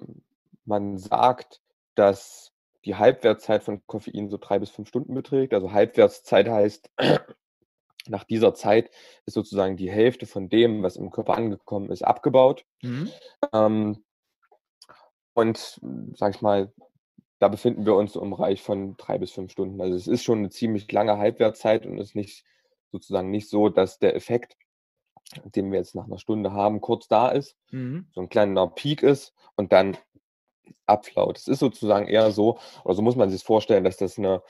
[SPEAKER 2] man sagt, dass die Halbwertszeit von Koffein so drei bis fünf Stunden beträgt. Also Halbwertszeit heißt, nach dieser Zeit ist sozusagen die Hälfte von dem, was im Körper angekommen ist, abgebaut. Mhm. Ähm, und sag ich mal, da befinden wir uns im Bereich von drei bis fünf Stunden. Also es ist schon eine ziemlich lange Halbwertszeit und ist nicht sozusagen nicht so, dass der Effekt, den wir jetzt nach einer Stunde haben, kurz da ist, mhm. so ein kleiner Peak ist und dann abflaut. Es ist sozusagen eher so, oder so muss man sich vorstellen, dass das eine,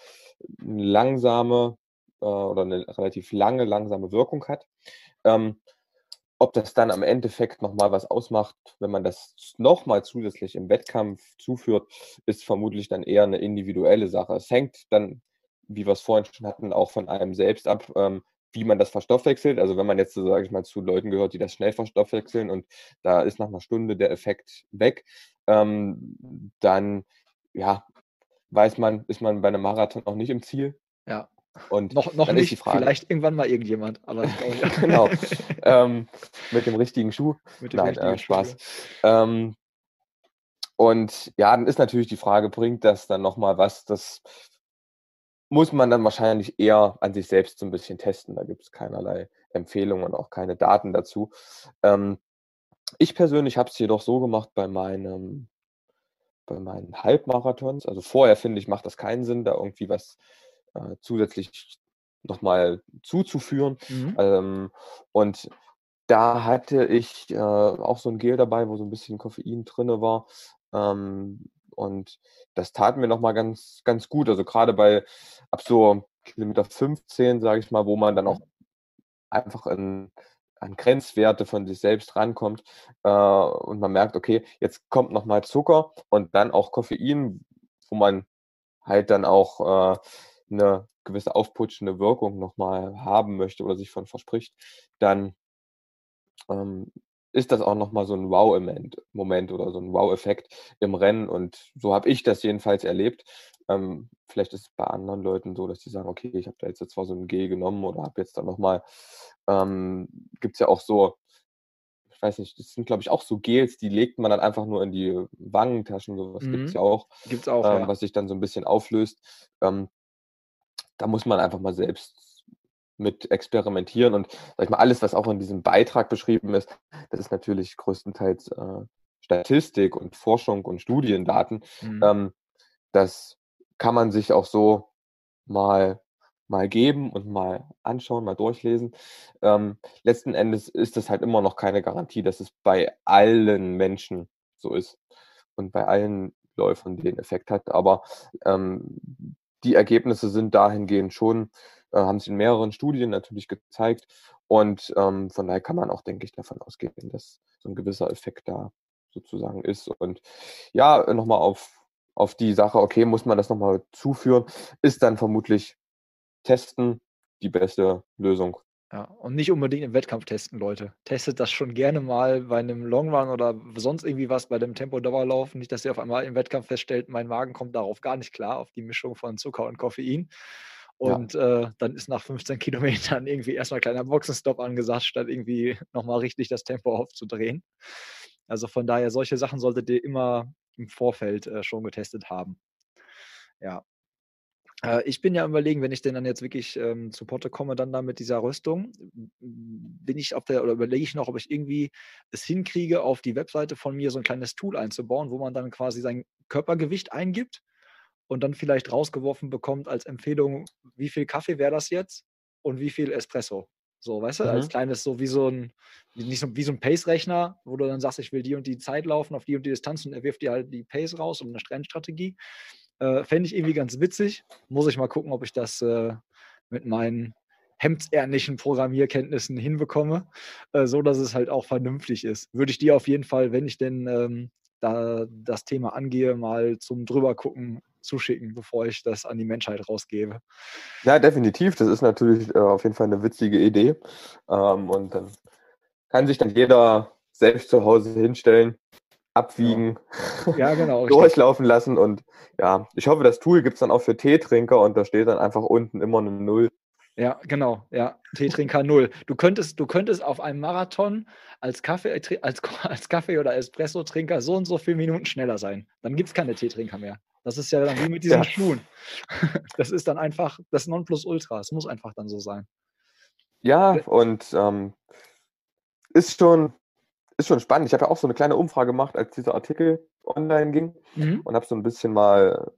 [SPEAKER 2] eine langsame äh, oder eine relativ lange, langsame Wirkung hat. Ähm, ob das dann am Endeffekt nochmal was ausmacht, wenn man das nochmal zusätzlich im Wettkampf zuführt, ist vermutlich dann eher eine individuelle Sache. Es hängt dann, wie wir es vorhin schon hatten, auch von einem selbst ab, ähm, wie man das verstoffwechselt. Also wenn man jetzt, sage ich mal, zu Leuten gehört, die das schnell verstoffwechseln und da ist nach einer Stunde der Effekt weg, ähm, dann ja, weiß man, ist man bei einem Marathon noch nicht im Ziel.
[SPEAKER 1] Ja. Und noch, noch nicht, vielleicht irgendwann mal irgendjemand, aber
[SPEAKER 2] genau. ähm, mit dem richtigen Schuh. Mit dem Nein, richtigen äh, Spaß. Ähm, und ja, dann ist natürlich die Frage, bringt das dann nochmal was? Das muss man dann wahrscheinlich eher an sich selbst so ein bisschen testen. Da gibt es keinerlei Empfehlungen und auch keine Daten dazu. Ähm, ich persönlich habe es jedoch so gemacht bei meinem bei meinen Halbmarathons. Also vorher finde ich, macht das keinen Sinn, da irgendwie was äh, zusätzlich nochmal zuzuführen. Mhm. Ähm, und da hatte ich äh, auch so ein Gel dabei, wo so ein bisschen Koffein drin war. Ähm, und das tat mir nochmal ganz, ganz gut. Also gerade bei ab so Kilometer 15, sage ich mal, wo man dann auch einfach in, an Grenzwerte von sich selbst rankommt äh, und man merkt, okay, jetzt kommt nochmal Zucker und dann auch Koffein, wo man halt dann auch äh, eine gewisse aufputschende Wirkung nochmal haben möchte oder sich von verspricht, dann ähm, ist das auch nochmal so ein Wow-Moment oder so ein Wow-Effekt im Rennen. Und so habe ich das jedenfalls erlebt. Ähm, vielleicht ist es bei anderen Leuten so, dass die sagen, okay, ich habe da jetzt zwar so ein G genommen oder habe jetzt dann nochmal, ähm, gibt es ja auch so, ich weiß nicht, das sind glaube ich auch so Gels, die legt man dann einfach nur in die Wangentaschen, sowas mhm. gibt es ja auch.
[SPEAKER 1] Gibt's auch,
[SPEAKER 2] ähm,
[SPEAKER 1] ja.
[SPEAKER 2] Was sich dann so ein bisschen auflöst. Ähm, da muss man einfach mal selbst mit experimentieren und sag ich mal, alles, was auch in diesem Beitrag beschrieben ist, das ist natürlich größtenteils äh, Statistik und Forschung und Studiendaten. Mhm. Ähm, das kann man sich auch so mal, mal geben und mal anschauen, mal durchlesen. Ähm, letzten Endes ist das halt immer noch keine Garantie, dass es bei allen Menschen so ist und bei allen Läufern den Effekt hat. Aber ähm, die Ergebnisse sind dahingehend schon äh, haben sich in mehreren Studien natürlich gezeigt. Und ähm, von daher kann man auch, denke ich, davon ausgehen, dass so ein gewisser Effekt da sozusagen ist. Und ja, nochmal auf, auf die Sache, okay, muss man das nochmal zuführen, ist dann vermutlich testen die beste Lösung.
[SPEAKER 1] Ja, und nicht unbedingt im Wettkampf testen, Leute. Testet das schon gerne mal bei einem Longrun oder sonst irgendwie was bei dem Tempo-Dauerlauf. Nicht, dass ihr auf einmal im Wettkampf feststellt, mein Magen kommt darauf gar nicht klar, auf die Mischung von Zucker und Koffein. Und ja. äh, dann ist nach 15 Kilometern irgendwie erstmal ein kleiner Boxenstopp angesagt, statt irgendwie nochmal richtig das Tempo aufzudrehen. Also von daher, solche Sachen solltet ihr immer im Vorfeld äh, schon getestet haben. Ja. Äh, ich bin ja überlegen, wenn ich denn dann jetzt wirklich ähm, zu Potte komme, dann da mit dieser Rüstung, bin ich auf der, oder überlege ich noch, ob ich irgendwie es hinkriege, auf die Webseite von mir so ein kleines Tool einzubauen, wo man dann quasi sein Körpergewicht eingibt und dann vielleicht rausgeworfen bekommt als Empfehlung, wie viel Kaffee wäre das jetzt und wie viel Espresso. So, weißt du, mhm. als kleines, so wie so ein, nicht so, wie so ein Pace-Rechner, wo du dann sagst, ich will die und die Zeit laufen auf die und die Distanz und er wirft dir halt die Pace raus und eine Strandstrategie. Äh, Fände ich irgendwie ganz witzig. Muss ich mal gucken, ob ich das äh, mit meinen hemdsärmlichen Programmierkenntnissen hinbekomme, äh, so dass es halt auch vernünftig ist. Würde ich dir auf jeden Fall, wenn ich denn ähm, da das Thema angehe, mal zum drüber gucken zuschicken, bevor ich das an die Menschheit rausgebe.
[SPEAKER 2] Ja, definitiv. Das ist natürlich äh, auf jeden Fall eine witzige Idee. Ähm, und dann kann sich dann jeder selbst zu Hause hinstellen, abwiegen,
[SPEAKER 1] ja, genau,
[SPEAKER 2] durchlaufen lassen. Und ja, ich hoffe, das Tool gibt es dann auch für Teetrinker und da steht dann einfach unten immer eine Null.
[SPEAKER 1] Ja, genau, ja. Teetrinker Null. Du könntest, du könntest auf einem Marathon als Kaffee, äh, als, als Kaffee- oder Espresso-Trinker so und so viele Minuten schneller sein. Dann gibt es keine Teetrinker mehr. Das ist ja dann wie mit diesen ja. Schuhen. Das ist dann einfach das Nonplusultra. Es muss einfach dann so sein.
[SPEAKER 2] Ja, und ähm, ist schon, ist schon spannend. Ich habe ja auch so eine kleine Umfrage gemacht, als dieser Artikel online ging mhm. und habe so ein bisschen mal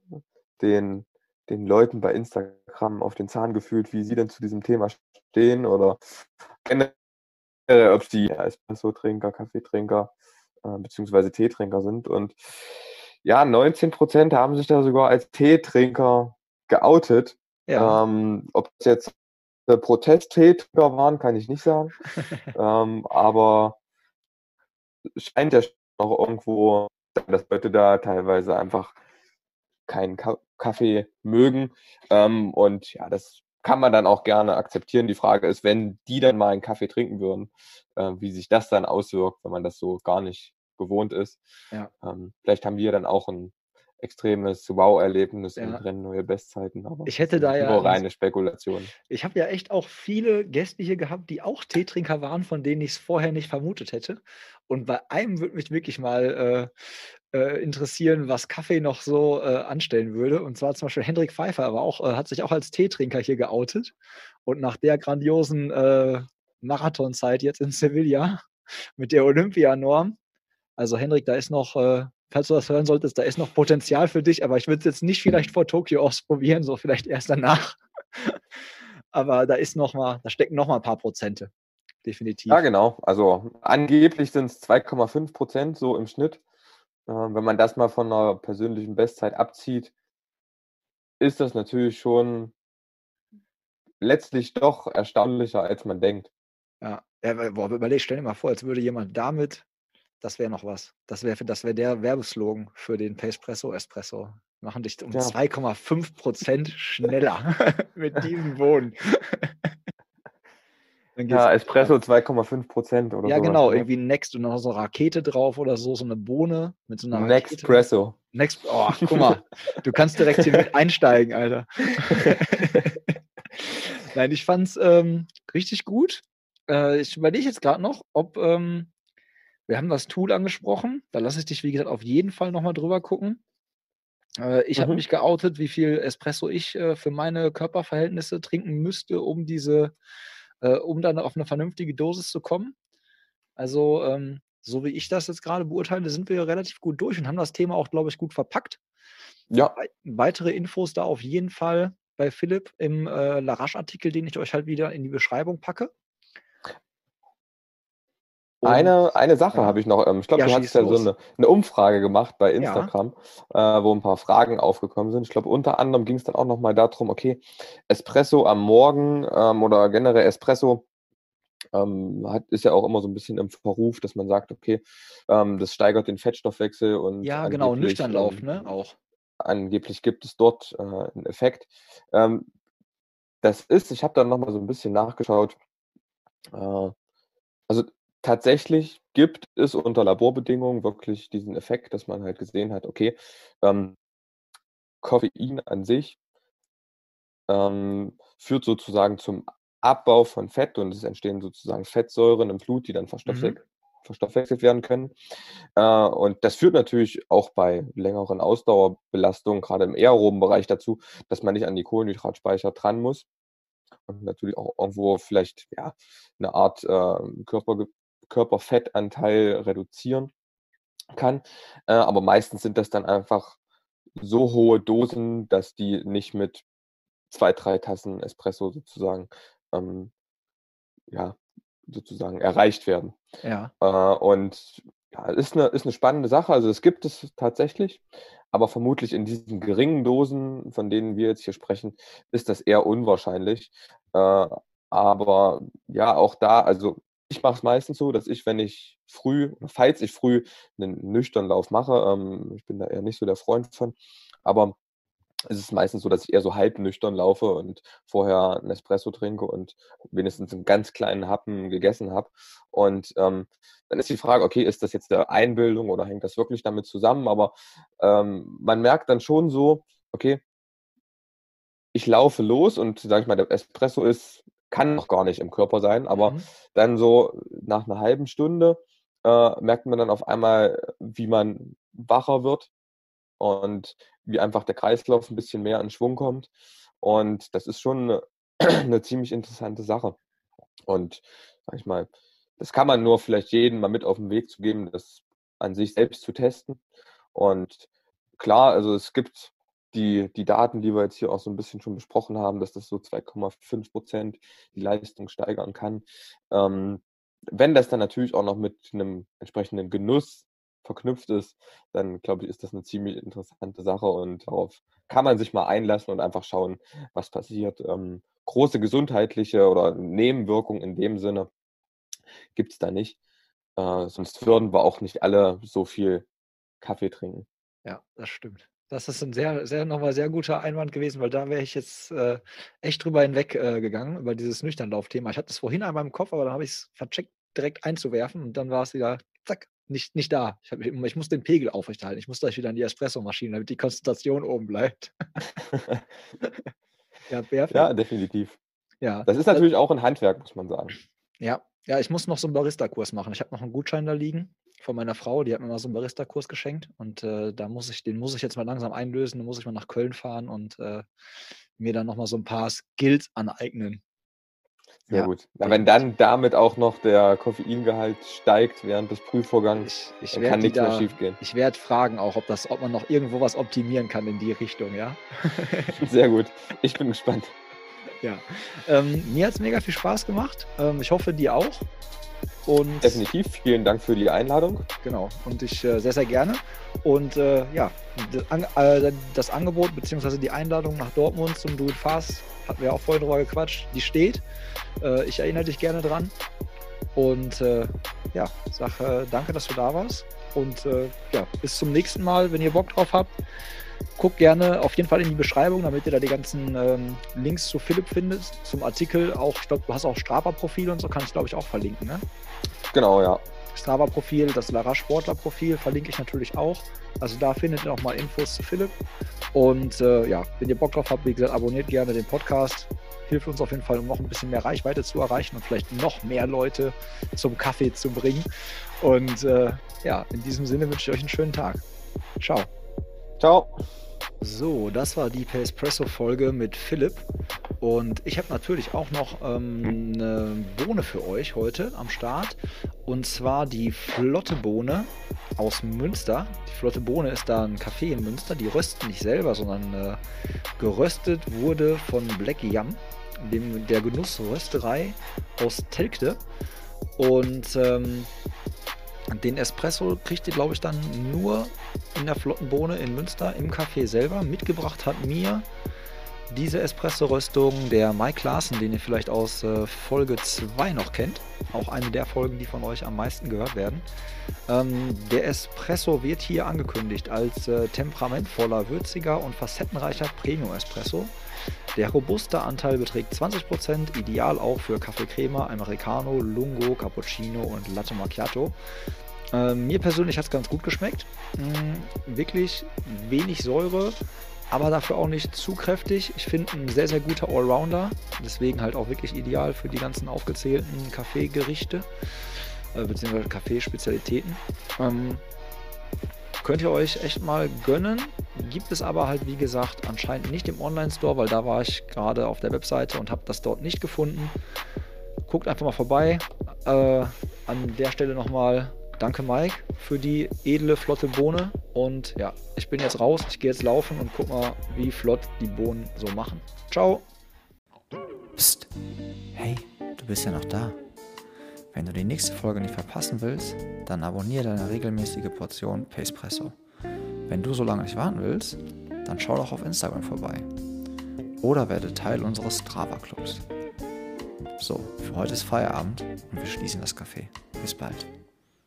[SPEAKER 2] den den Leuten bei Instagram auf den Zahn gefühlt, wie sie denn zu diesem Thema stehen oder generell, ob sie Espresso-Trinker, Kaffeetrinker äh, beziehungsweise Teetrinker sind. Und ja, 19 Prozent haben sich da sogar als Teetrinker geoutet. Ja. Ähm, ob es jetzt Protest-Teetrinker waren, kann ich nicht sagen. ähm, aber scheint ja noch irgendwo, dass Leute da teilweise einfach keinen Kaffee mögen. Ähm, und ja, das kann man dann auch gerne akzeptieren. Die Frage ist, wenn die dann mal einen Kaffee trinken würden, äh, wie sich das dann auswirkt, wenn man das so gar nicht gewohnt ist. Ja. Ähm, vielleicht haben wir dann auch ein extremes Wow-Erlebnis ja. und rennen neue Bestzeiten.
[SPEAKER 1] Aber ich hätte da ja
[SPEAKER 2] nur reine Spekulation.
[SPEAKER 1] Ich habe ja echt auch viele Gäste hier gehabt, die auch Teetrinker waren, von denen ich es vorher nicht vermutet hätte. Und bei einem würde mich wirklich mal äh, äh, interessieren, was Kaffee noch so äh, anstellen würde. Und zwar zum Beispiel Hendrik Pfeiffer, aber auch äh, hat sich auch als Teetrinker hier geoutet. Und nach der grandiosen äh, Marathonzeit jetzt in Sevilla mit der Olympianorm, also Hendrik, da ist noch falls du das hören solltest, da ist noch Potenzial für dich, aber ich würde es jetzt nicht vielleicht vor Tokio ausprobieren, so vielleicht erst danach. aber da ist noch mal, da stecken noch mal ein paar Prozente. Definitiv.
[SPEAKER 2] Ja, genau. Also angeblich sind es 2,5 Prozent so im Schnitt. Äh, wenn man das mal von einer persönlichen Bestzeit abzieht, ist das natürlich schon letztlich doch erstaunlicher, als man denkt.
[SPEAKER 1] Ja, ja boah, überleg, stell dir mal vor, als würde jemand damit das wäre noch was. Das wäre das wär der Werbeslogan für den Pacepresso Espresso. Wir machen dich um ja. 2,5 Prozent schneller mit diesem Boden.
[SPEAKER 2] ja, Espresso 2,5 Prozent oder
[SPEAKER 1] Ja, sowas, genau. Oder? Irgendwie Next und noch so eine Rakete drauf oder so, so eine Bohne mit so einer
[SPEAKER 2] Nextpresso.
[SPEAKER 1] Next, oh, guck mal. du kannst direkt hier mit einsteigen, Alter. Nein, ich fand's ähm, richtig gut. Äh, ich überlege jetzt gerade noch, ob ähm, wir haben das Tool angesprochen. Da lasse ich dich, wie gesagt, auf jeden Fall nochmal drüber gucken. Äh, ich mhm. habe mich geoutet, wie viel Espresso ich äh, für meine Körperverhältnisse trinken müsste, um diese, äh, um dann auf eine vernünftige Dosis zu kommen. Also, ähm, so wie ich das jetzt gerade beurteile, sind wir relativ gut durch und haben das Thema auch, glaube ich, gut verpackt. Ja. Weitere Infos da auf jeden Fall bei Philipp im äh, Larache-Artikel, den ich euch halt wieder in die Beschreibung packe.
[SPEAKER 2] Eine, eine Sache ja. habe ich noch. Ähm, ich glaube, ja, du hast ja so eine, eine, Umfrage gemacht bei Instagram, ja. äh, wo ein paar Fragen aufgekommen sind. Ich glaube, unter anderem ging es dann auch nochmal darum, okay, Espresso am Morgen ähm, oder generell Espresso ähm, hat, ist ja auch immer so ein bisschen im Verruf, dass man sagt, okay, ähm, das steigert den Fettstoffwechsel und.
[SPEAKER 1] Ja, genau, Nüchternlauf, ähm, ne? Auch.
[SPEAKER 2] Angeblich gibt es dort äh, einen Effekt. Ähm, das ist, ich habe dann nochmal so ein bisschen nachgeschaut. Äh, also tatsächlich gibt es unter Laborbedingungen wirklich diesen Effekt, dass man halt gesehen hat, okay, ähm, Koffein an sich ähm, führt sozusagen zum Abbau von Fett und es entstehen sozusagen Fettsäuren im Blut, die dann verstoffwechselt, mhm. verstoffwechselt werden können. Äh, und das führt natürlich auch bei längeren Ausdauerbelastungen, gerade im aeroben Bereich dazu, dass man nicht an die Kohlenhydratspeicher dran muss und natürlich auch irgendwo vielleicht ja, eine Art äh, Körper, Körperfettanteil reduzieren kann. Äh, aber meistens sind das dann einfach so hohe Dosen, dass die nicht mit zwei, drei Tassen Espresso sozusagen, ähm, ja, sozusagen erreicht werden. Ja. Äh, und ja, ist eine, ist eine spannende Sache. Also es gibt es tatsächlich, aber vermutlich in diesen geringen Dosen, von denen wir jetzt hier sprechen, ist das eher unwahrscheinlich. Äh, aber ja, auch da, also ich mache es meistens so, dass ich, wenn ich früh, falls ich früh einen nüchternen Lauf mache, ähm, ich bin da eher nicht so der Freund von, aber ist es meistens so, dass ich eher so halb nüchtern laufe und vorher 'n Espresso trinke und wenigstens 'n ganz kleinen Happen gegessen habe. Und, ähm, dann ist die Frage: „Okay, ist das jetzt 'ne Einbildung oder hängt das wirklich damit zusammen?“ Aber, ähm, man merkt dann schon so: „Okay“ „ich laufe los“ und sage ich mal, der Espresso ist kann noch gar nicht im Körper sein, aber
[SPEAKER 1] Mhm.
[SPEAKER 2] dann so nach 'ner halben Stunde, äh, merkt man dann auf einmal, wie man wacher wird und wie einfach der Kreislauf 'n bisschen mehr in Schwung kommt. Und das ist schon 'ne 'ne ziemlich interessante Sache. Und sage ich mal, das kann man nur vielleicht jedem mal mit auf 'n Weg zu geben, das an sich selbst zu testen. Und klar, also, es gibt die die Daten, die wir jetzt hier auch so 'n bisschen schon besprochen haben, dass das so 2,5 % die Leistung steigern kann. Ähm, wenn das dann natürlich auch noch mit 'nem entsprechenden Genuss verknüpft ist, dann glaube ich, ist das 'ne ziemlich interessante Sache und darauf kann man sich mal einlassen und einfach schauen, was passiert. Ähm, große gesundheitliche oder Nebenwirkungen in dem Sinne gibt's da nicht. Äh, sonst würden wir auch nicht alle so viel Kaffee trinken.
[SPEAKER 1] Ja, das stimmt. Das ist 'n sehr sehr noch mal sehr guter Einwand gewesen, weil da wäre ich jetzt, äh, echt drüber hinweg, äh, gegangen, über dieses Nüchternlauf-Thema. Ich hatte es vorhin einmal im Kopf, aber dann habe ich's vercheckt, direkt einzuwerfen und dann war's wieder zack, nicht nicht da. Ich habe ich muss den Pegel aufrechterhalten. Ich muss gleich wieder an die Espressomaschine, damit die Konzentration oben bleibt. Ja.
[SPEAKER 2] Ja, definitiv.
[SPEAKER 1] Ja,
[SPEAKER 2] Das ist natürlich auch 'n Handwerk, muss man sagen.
[SPEAKER 1] Ja, ja, ich muss noch so 'n Baristakurs machen. Ich habe noch 'n Gutschein da liegen von meiner Frau, die hat mir mal so 'n Baristakurs geschenkt und, äh, da muss ich den muss ich jetzt mal langsam einlösen. Da muss ich mal nach Köln fahren und, äh, mir dann noch mal so 'n paar Skills aneignen.
[SPEAKER 2] Sehr
[SPEAKER 1] Ja,
[SPEAKER 2] gut. Na, wenn dann damit auch noch der Koffeingehalt steigt während des Prüfvorgangs,
[SPEAKER 1] Ich ich
[SPEAKER 2] dann kann
[SPEAKER 1] die
[SPEAKER 2] nix mehr
[SPEAKER 1] da
[SPEAKER 2] schiefgehen.
[SPEAKER 1] ich werde fragen auch, ob das ob man noch irgendwo was optimieren kann in die Richtung, ja?
[SPEAKER 2] Sehr gut. Ich bin gespannt.
[SPEAKER 1] Ja. Ähm, mir hat's mega viel Spaß gemacht. Ähm, ich hoffe, dir auch. Und
[SPEAKER 2] Definitiv. Vielen Dank für die Einladung.
[SPEAKER 1] Genau. Und ich, äh, sehr, sehr gerne. Und, äh, ja, d an äh, das Angebot beziehungsweise die Einladung nach Dortmund zum Do it Fast, hatten wir auch vorhin drüber gequatscht, die steht. Äh, ich erinnere dich gerne dran. Und, äh, ja, sage, äh, danke, dass du da warst. Und, ja, bis zum nächsten Mal, wenn ihr Bock drauf habt. Guckt gerne auf jeden Fall in die Beschreibung, damit ihr da die ganzen, ähm, Links zu Philipp findet, zum Artikel auch. Ich glaube, du hast auch Strava-Profil und so, kann ich, glaube ich, auch verlinken, ne?
[SPEAKER 2] Genau, ja.
[SPEAKER 1] Strava-Profil, das Lara-Sportler-Profil verlinke ich natürlich auch. Also, da findet ihr auch mal Infos zu Philipp. Und, äh, ja, wenn ihr Bock drauf habt, wie gesagt, abonniert gerne den Podcast. Hilft uns auf jeden Fall, um noch 'n bisschen mehr Reichweite zu erreichen und vielleicht noch mehr Leute zum Kaffee zu bringen. Und, äh, ja, in diesem Sinne wünsche ich euch 'n schönen Tag. Tschau.
[SPEAKER 2] Tschau.
[SPEAKER 1] So, das war die Per-Espresso-Folge mit Philipp. Und ich habe natürlich auch noch, ähm, 'ne Bohne für euch heute am Start. Und zwar die Flotte Bohne aus Münster. Die Flotte Bohne ist da 'n Café in Münster. Die rösten nicht selber, sondern, äh, geröstet wurde von Black Yam, dem der Genuss-Rösterei aus Telgte. Und, ähm, den Espresso kriegt ihr, glaube ich, dann nur in der Flotten Bohne in Münster im Café selber. Mitgebracht hat mir diese Espresso-Röstung der Mike Larsen, den ihr vielleicht aus, äh, Folge 2 noch kennt. Auch eine der Folgen, die von euch am meisten gehört werden. Ähm, der Espresso wird hier angekündigt als, äh, temperamentvoller, würziger und facettenreicher Premium-Espresso. Der robuste Anteil beträgt 20 %, ideal auch für Kaffee Crema, Americano, Lungo, Cappuccino und Latte Macchiato. Ähm, mir persönlich hat's ganz gut geschmeckt. Hm, wirklich wenig Säure, aber dafür auch nicht zu kräftig. Ich finde 'n sehr, sehr guter Allrounder. Deswegen halt auch wirklich ideal für die ganzen aufgezählten Kaffeegerichte, äh, beziehungsweise Kaffeespezialitäten. Ähm, könnt ihr euch echt mal gönnen. Gibt es aber halt, wie gesagt, anscheinend nicht im Onlinestore, weil da war ich grade auf der Webseite und habe das dort nicht gefunden. Guckt einfach mal vorbei. Äh, an der Stelle noch mal danke, Mike, für die edle, flotte Bohne. Und ja, ich bin jetzt raus. Ich gehe jetzt laufen und gucke mal, wie flott die Bohnen so machen. Tschau.
[SPEAKER 3] Psst. Hey, du bist ja noch da. Wenn du die nächste Folge nicht verpassen willst, dann abonniere deine regelmäßige Portion Pacepresso. Wenn du so lange nicht warten willst, dann schau doch auf Instagram vorbei. Oder werde Teil unseres Strava-Clubs. So, für heute ist Feierabend und wir schließen das Café. Bis bald.